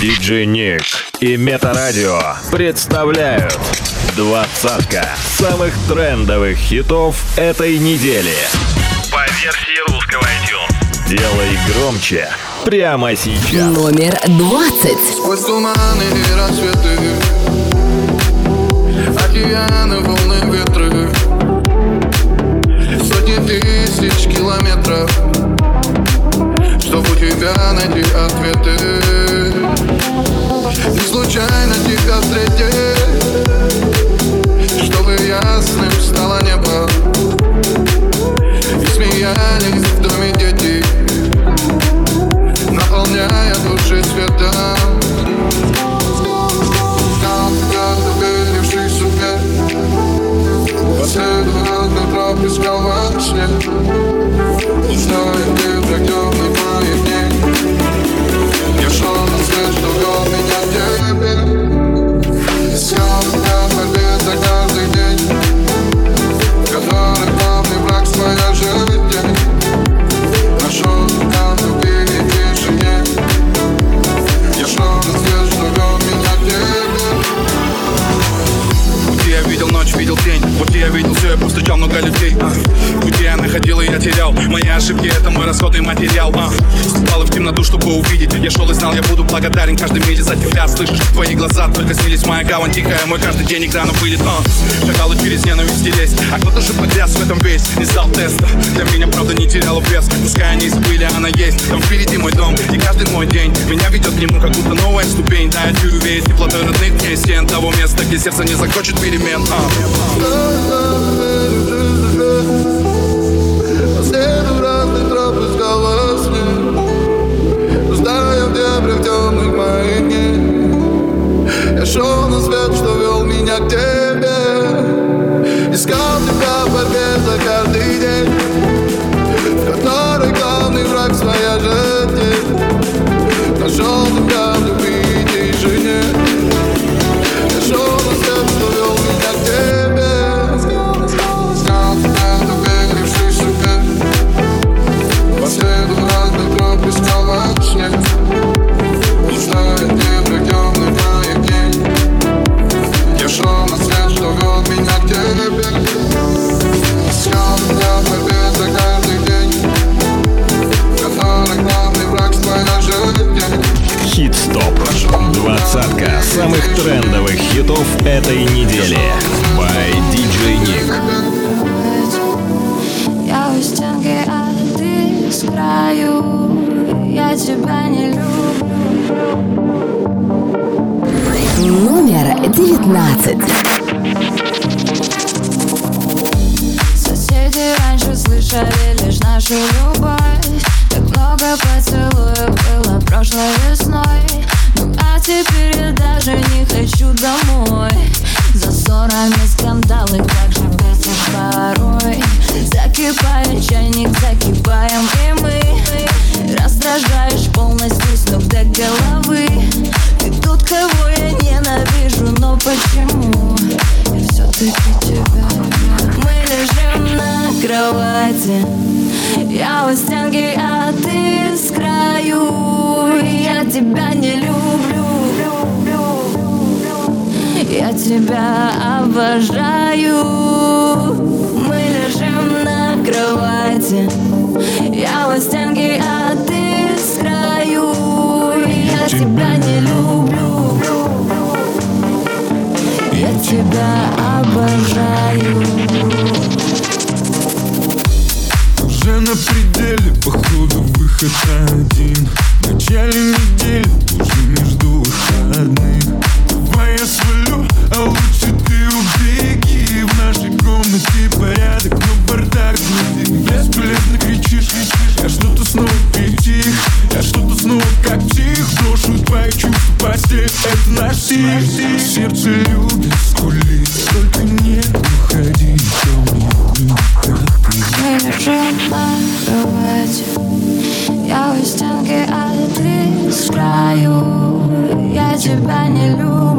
Диджей Ник и Метарадио представляют двадцатка самых трендовых хитов этой недели. По версии русского iTunes. Делай громче прямо сейчас. Номер двадцать. Сквозь туманы и рассветы Океаны, волны, ветры Сотни тысяч километров Чтоб у тебя найти ответы Не случайно тихо встретить Чтобы ясным стало небо. И смеялись в доме дети Наполняя души светом. Последний раз на троп искал во сне. Не знаю, где много людей а. Пути я находил и я терял. Мои ошибки это мой расходный материал а. Вступал в темноту, чтобы увидеть. Я шел и знал, я буду благодарен каждой миле за тебя. Слышишь, твои глаза только снились Моя гавань тихая, мой каждый день экрана вылет а. И через ненависть лезть А кто-то же погряз в этом весь Не сдал теста. Для меня правда не теряла вес. Пускай они забыли, она есть. Там впереди мой дом и каждый мой день Меня ведет к нему, как будто новая ступень. Да, я чую веет теплотой родных дней стен Того места, где сердце не захочет перемен а. Тебя не люблю я тебя обожаю. Мы лежим на кровати. Я у стенки, а ты с краю Я тебя не люблю. Я тебя обожаю. Уже на пределе, походу выход один В начале недели, уже между выходных Давай я свалю, а лучше ты убеги. В нашей комнате порядок, но бардак внутри Бесполезно кричишь, кричишь Я что-то снова притих Я что-то снова как псих Брошу твои чувства постель Это наш стиль Сердце любит скулить Только не уходи ко мне как ты краю Я тебя не люблю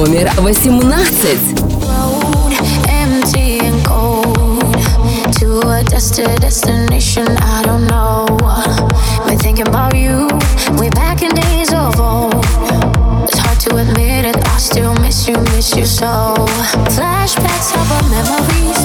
номер 18. We're back in days of old. It's hard to admit it. I still miss you, miss you so. Flashbacks of our memories.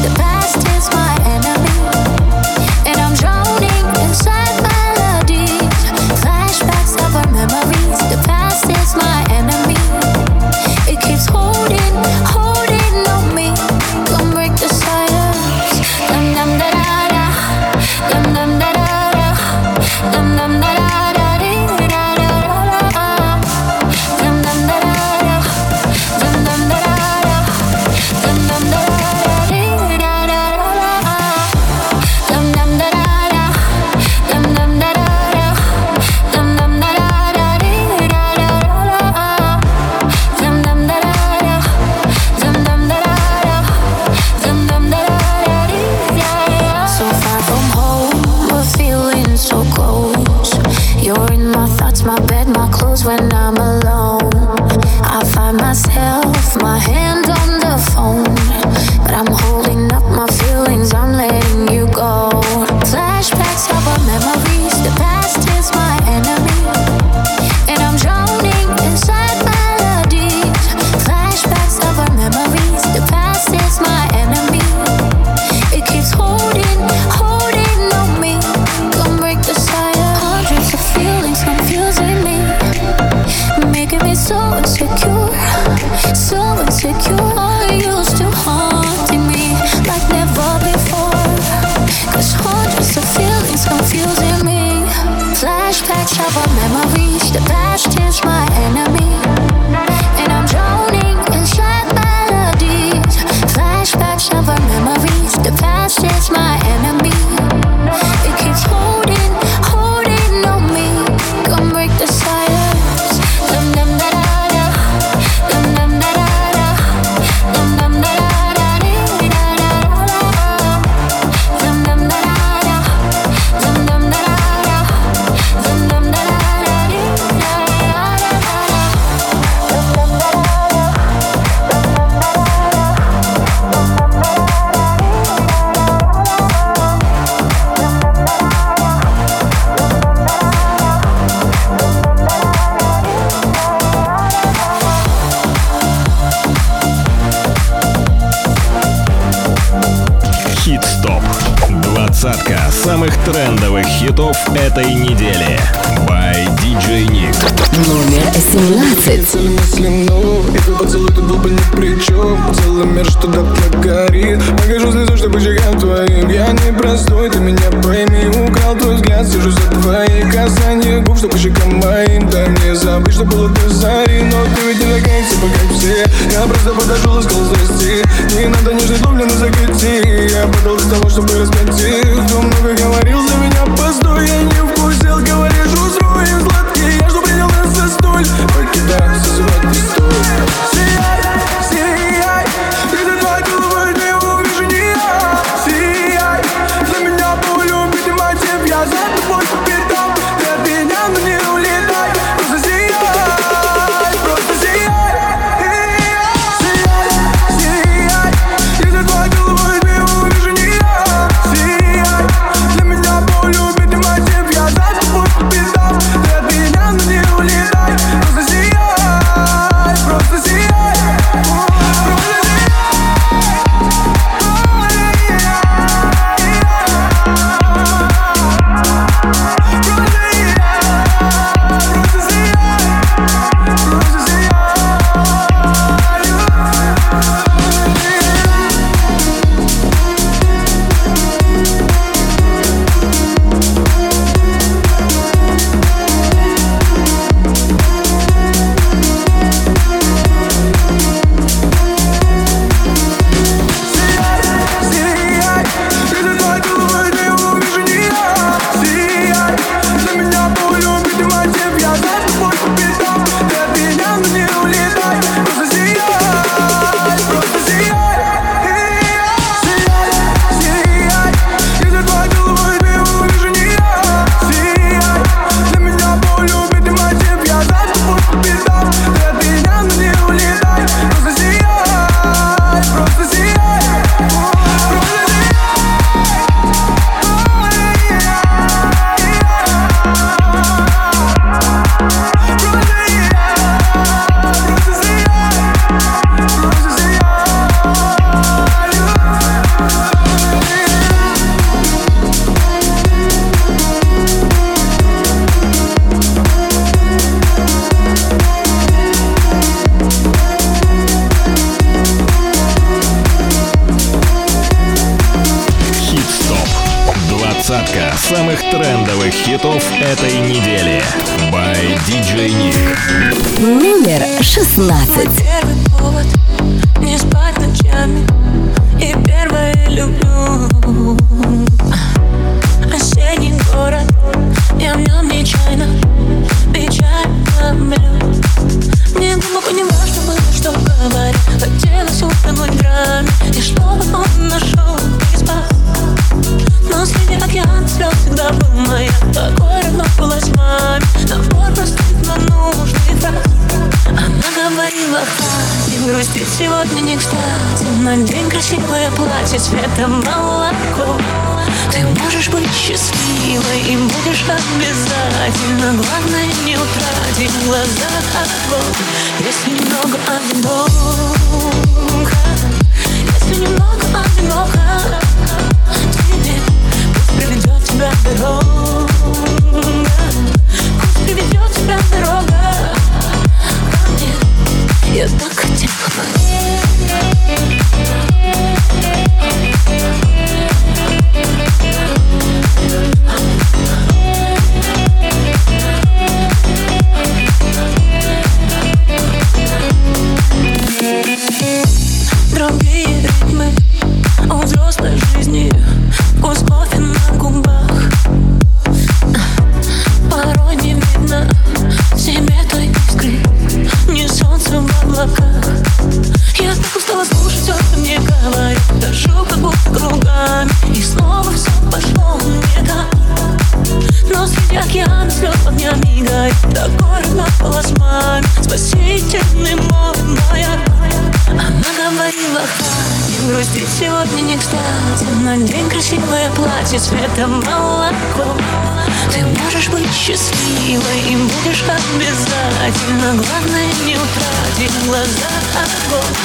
обязательно Главное не утратить глаза а огонь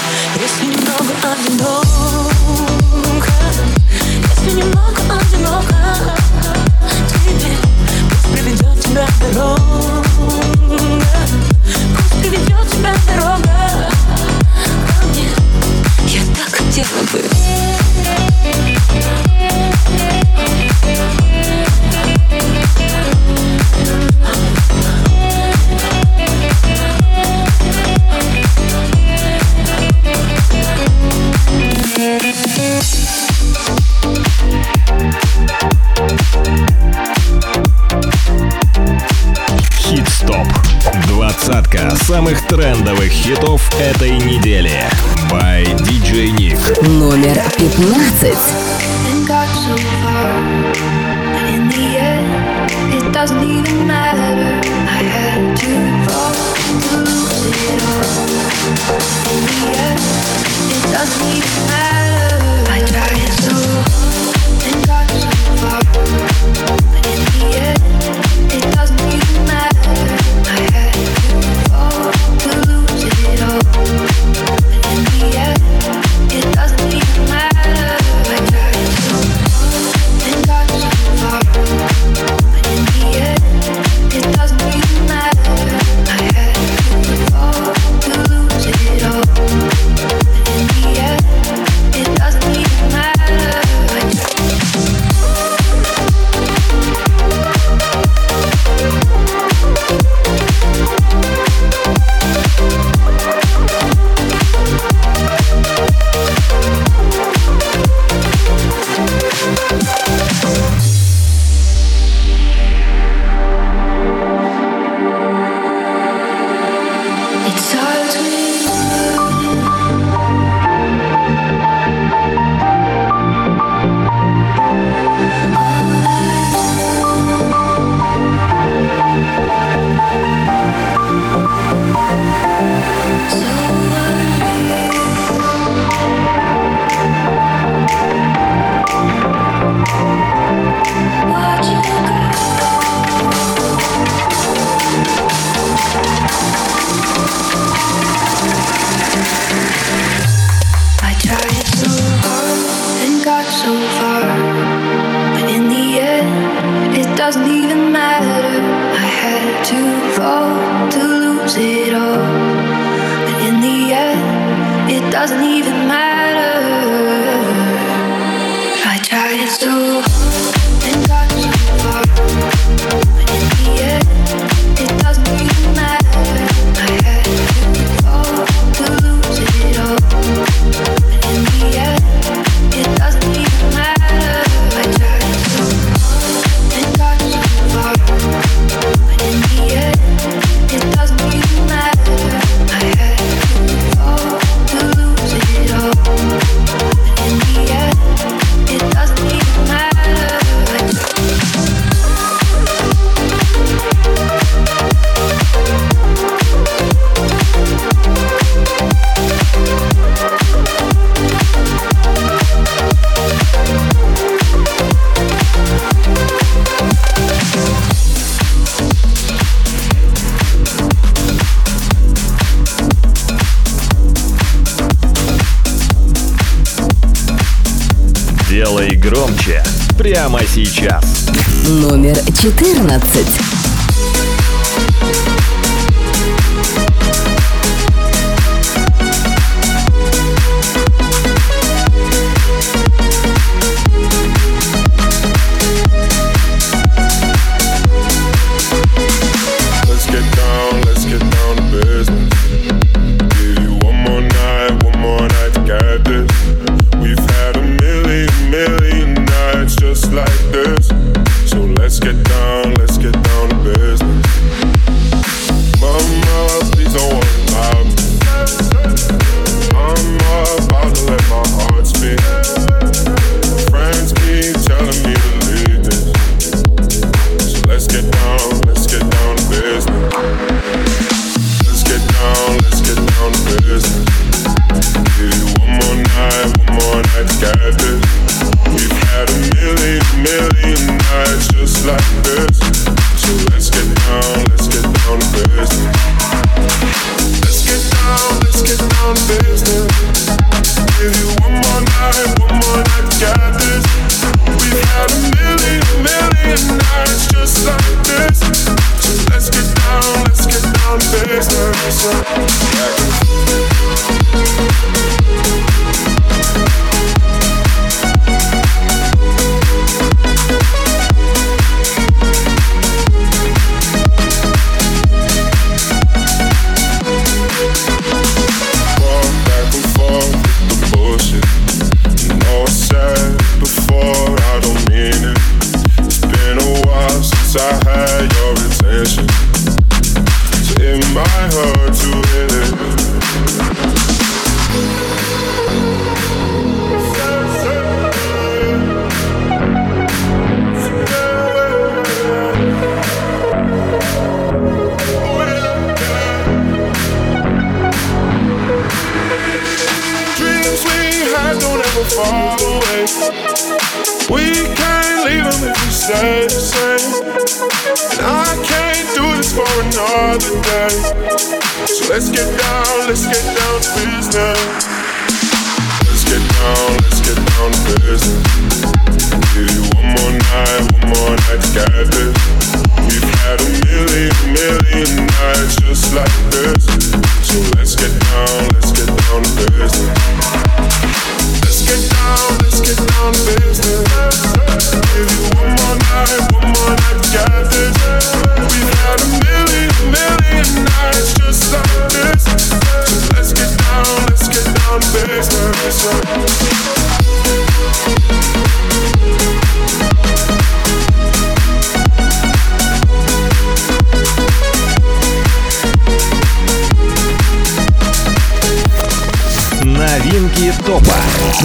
Если немного одиноко Если немного одиноко Тебе пусть приведет тебя дорога. Пусть приведет тебя дорога. Ко мне Я так хотела бы. ТОП. Двадцатка самых трендовых хитов этой недели. By DJ Nick. Номер пятнадцать. doesn't even matter. I had to fall to lose it all. In the end, it doesn't even matter. прямо сейчас. Номер 14.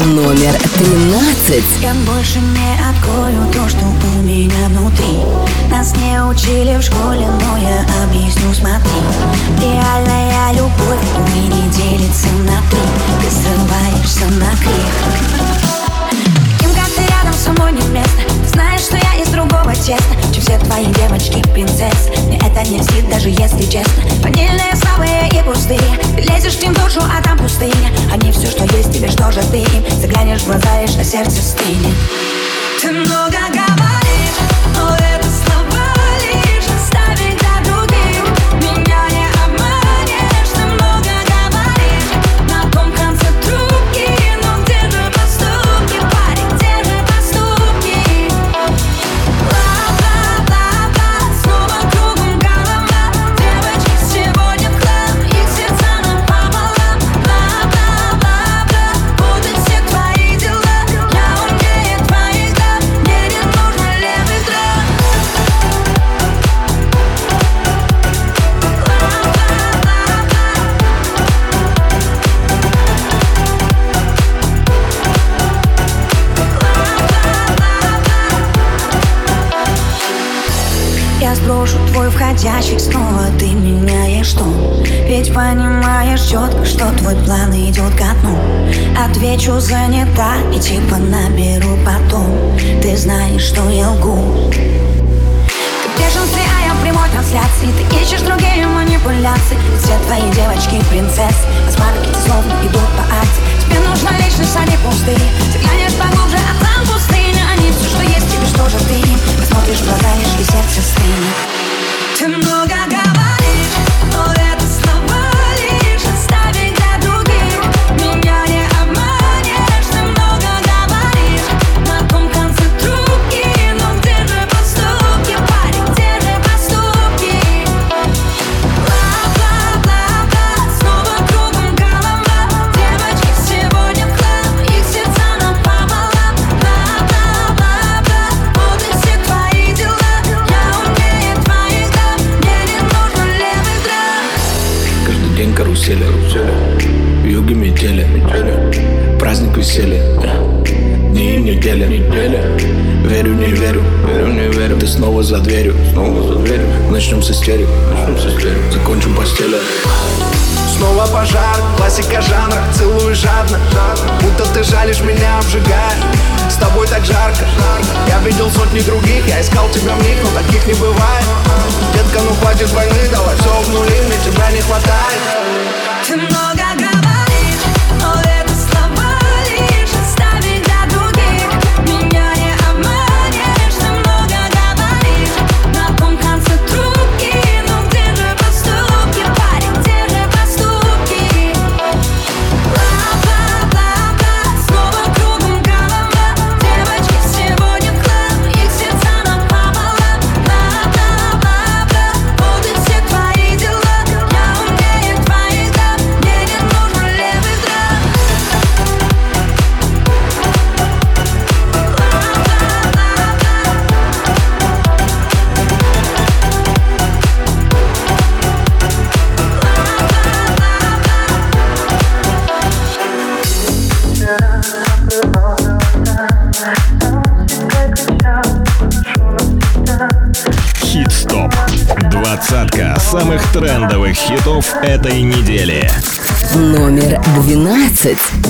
номер 13. Чем больше простым Заглянешь в глаза, и на сердце стынет Ты много говоришь снова ты меняешь что? Ведь понимаешь четко, что твой план идет ко дну. Отвечу занята и типа наберу потом. Ты знаешь, что я лгу. Ты в а я в прямой трансляции. Ты ищешь другие манипуляции. Все твои девочки принцессы. А с маркете словно идут по акции. Тебе нужна личность, а не пустые Ты глянешь поглубже, а там пустыня. Они все, что есть, тебе что же ты Посмотришь в и сердце стынет. Начнем с истерик, начнем с истерик, закончим постели. Снова пожар, классика жанра, целую жадно, будто ты жалишь меня, обжигаешь. С тобой так жарко, я видел сотни других, я искал тебя в них, но таких не бывает. Детка, ну хватит войны, давай все обнули, мне тебя не хватает. хитов этой недели. Номер двенадцать.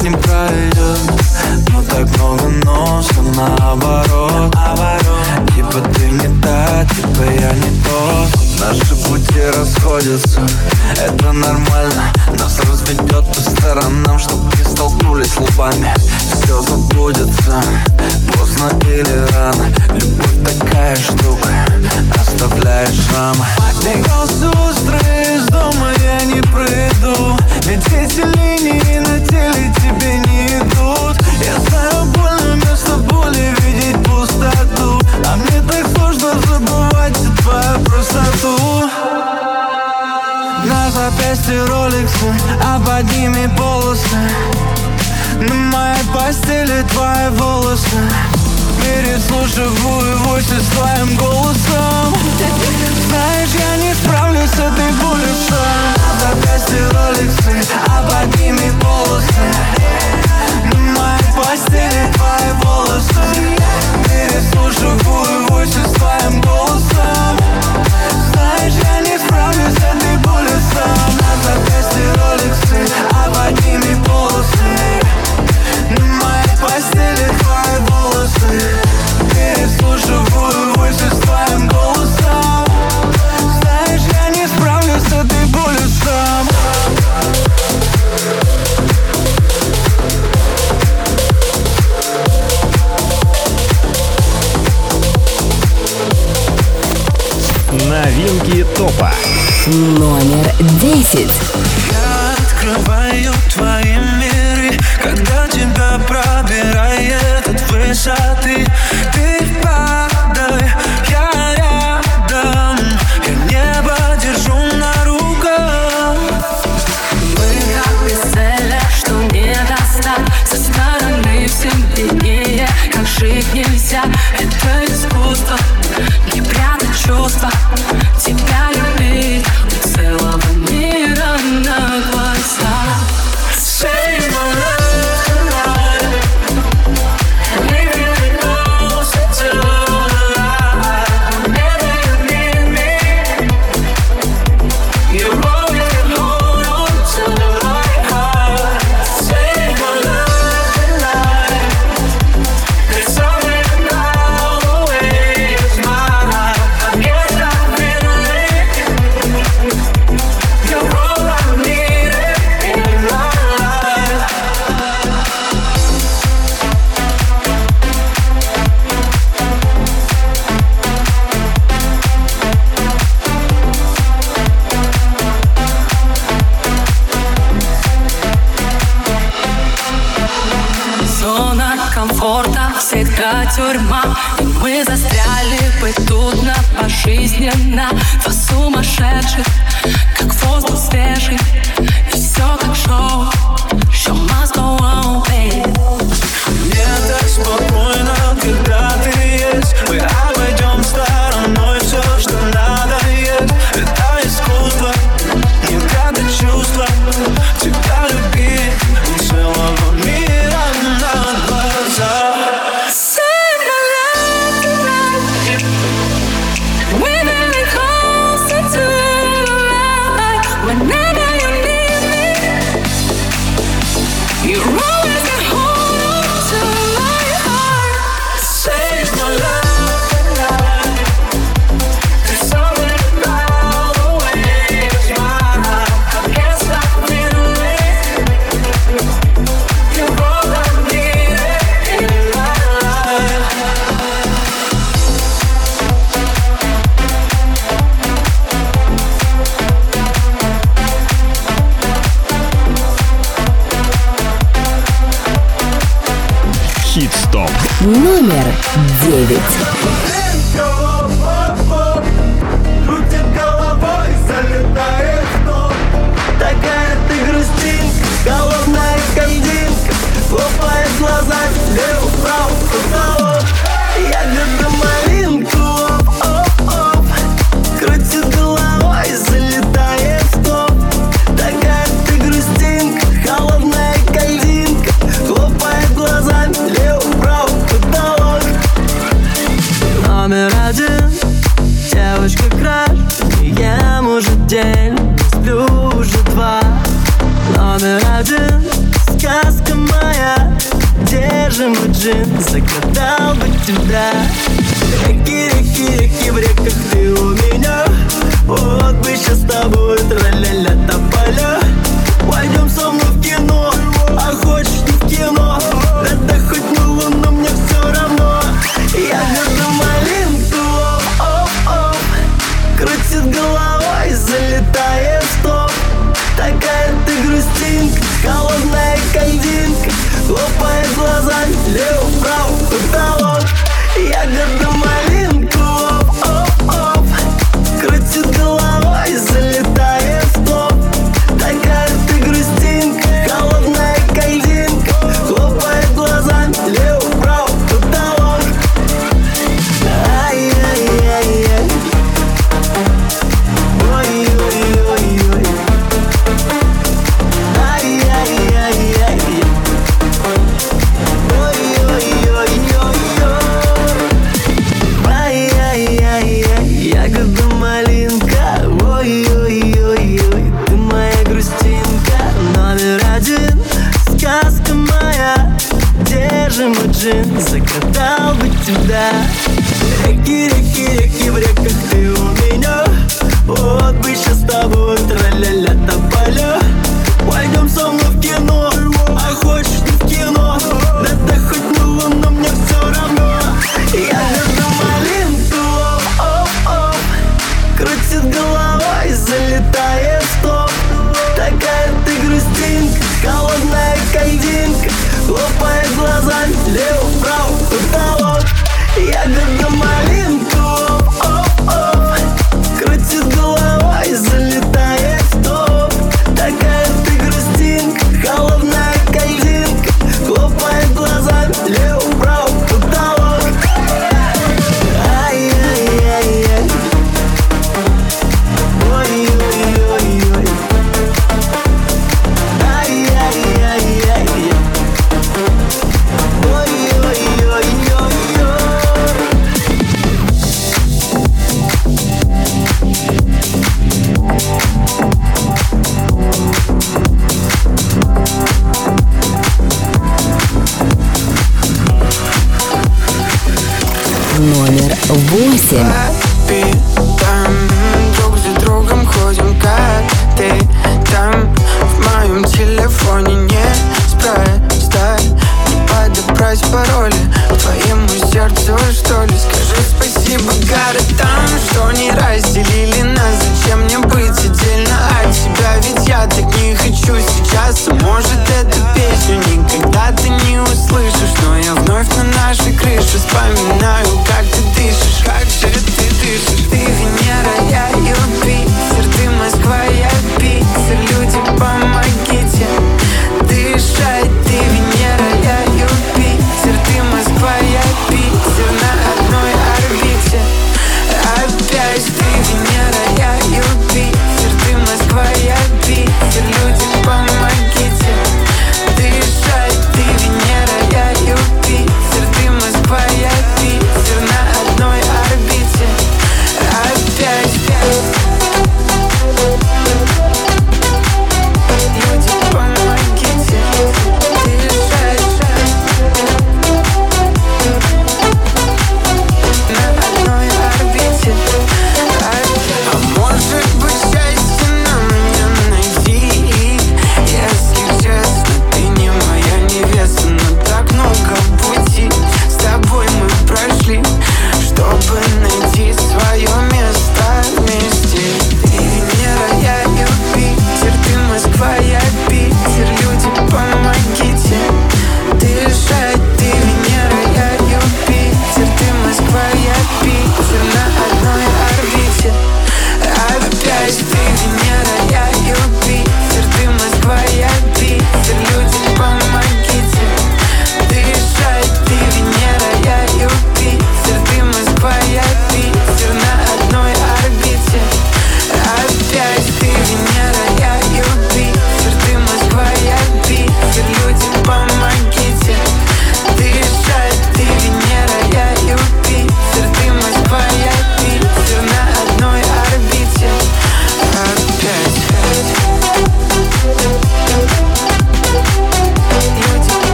с ним пройдет. Но так много но все наоборот. Типа ты не та, типа я не тот. Наши пути расходятся, это нормально. Нас разведет по сторонам, чтоб не столкнулись лбами. Все забудется, поздно или рано. постели твои волосы? Переслушиваю восемь с твоим голосом. Знаешь, я не справлюсь с этой болью Номер десять. Я открываю твои миры, когда тебя пробирает от высоты.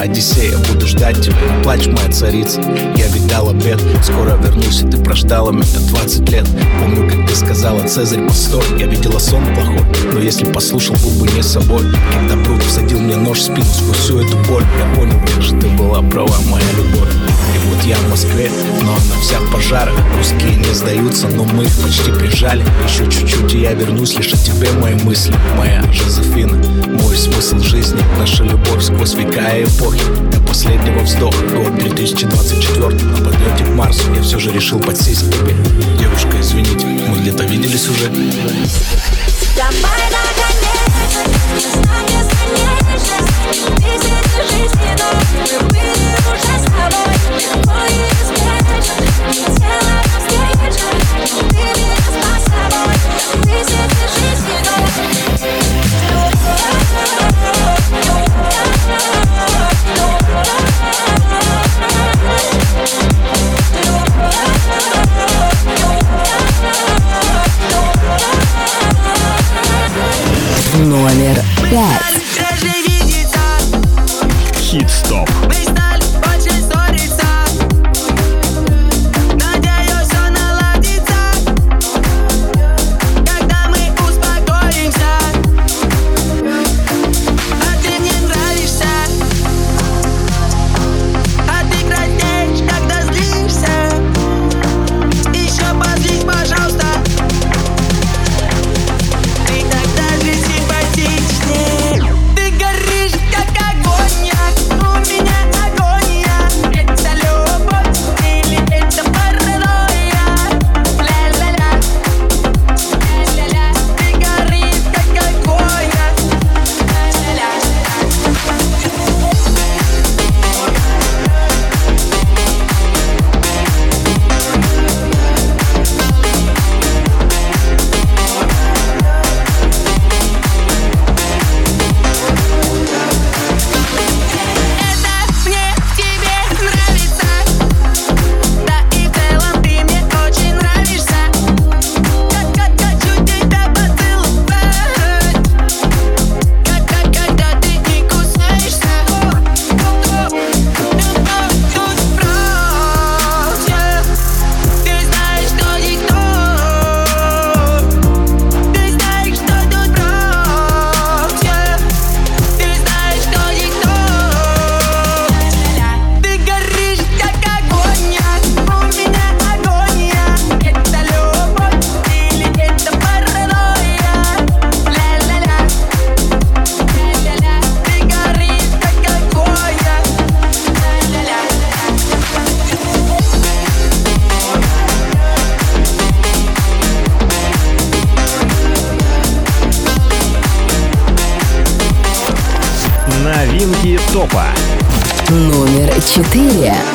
Сказала, Одиссея, буду ждать тебя Не плачь, моя царица, я ведь дал обед Скоро и ты прождала меня 20 лет. Помню, как ты сказала, Цезарь, постой Я видела сон плохой, но если послушал, был бы не собой. Когда Брут всадил мне нож в спину сквозь всю эту боль Я понял, как же ты была права, моя любовь. И вот я в Москве, но она вся в пожарах Русские не сдаются, но мы их почти прижали. Еще чуть-чуть, и я вернусь лишь о тебе, мои мысли. Моя Жозефина, мой смысл жизни Наша любовь сквозь века и эпохи. До последнего вздоха, год 2024 На подлете к Марсу я все же решил подсесть к тебе. Девушка, извините, мы где-то виделись уже. Давай но мы были уже с тобой Легко навстречу Ты меня 4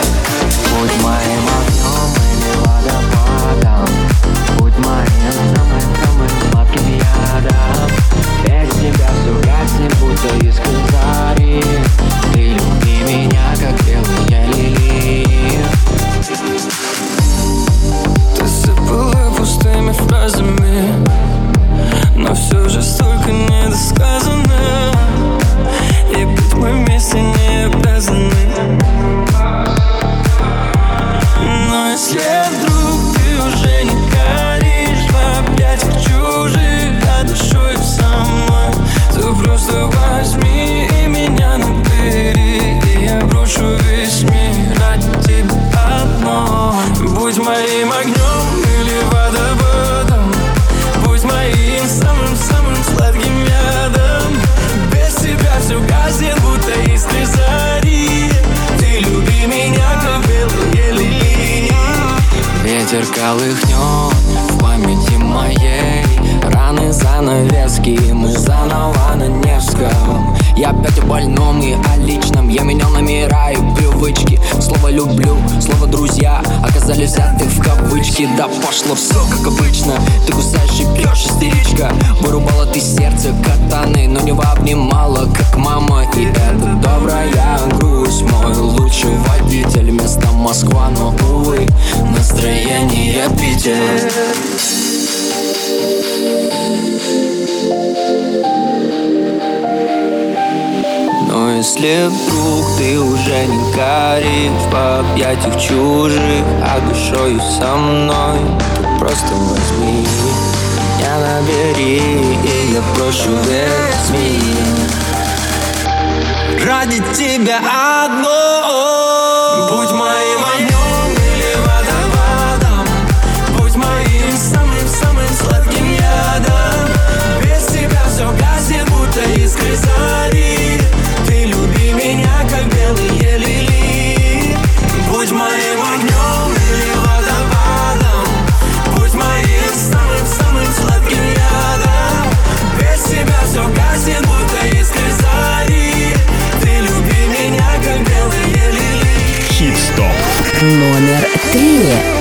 Ты кусаешь и бьешь, истеричка. Вырубала ты сердце катаны Но не обнимала, как мама И это добрая грусть Мой лучший водитель. Вместо Москва, но, увы Настроение Питер. Но если вдруг ты уже не горишь В объятиях чужих, а душою со мной Просто возьми. Меня набери И я прошу, возьми. Ради тебя одно. Будь моим огнем или водопадом. Будь моим самым-самым сладким ядом. Без тебя все гаснет, будто искры Yeah.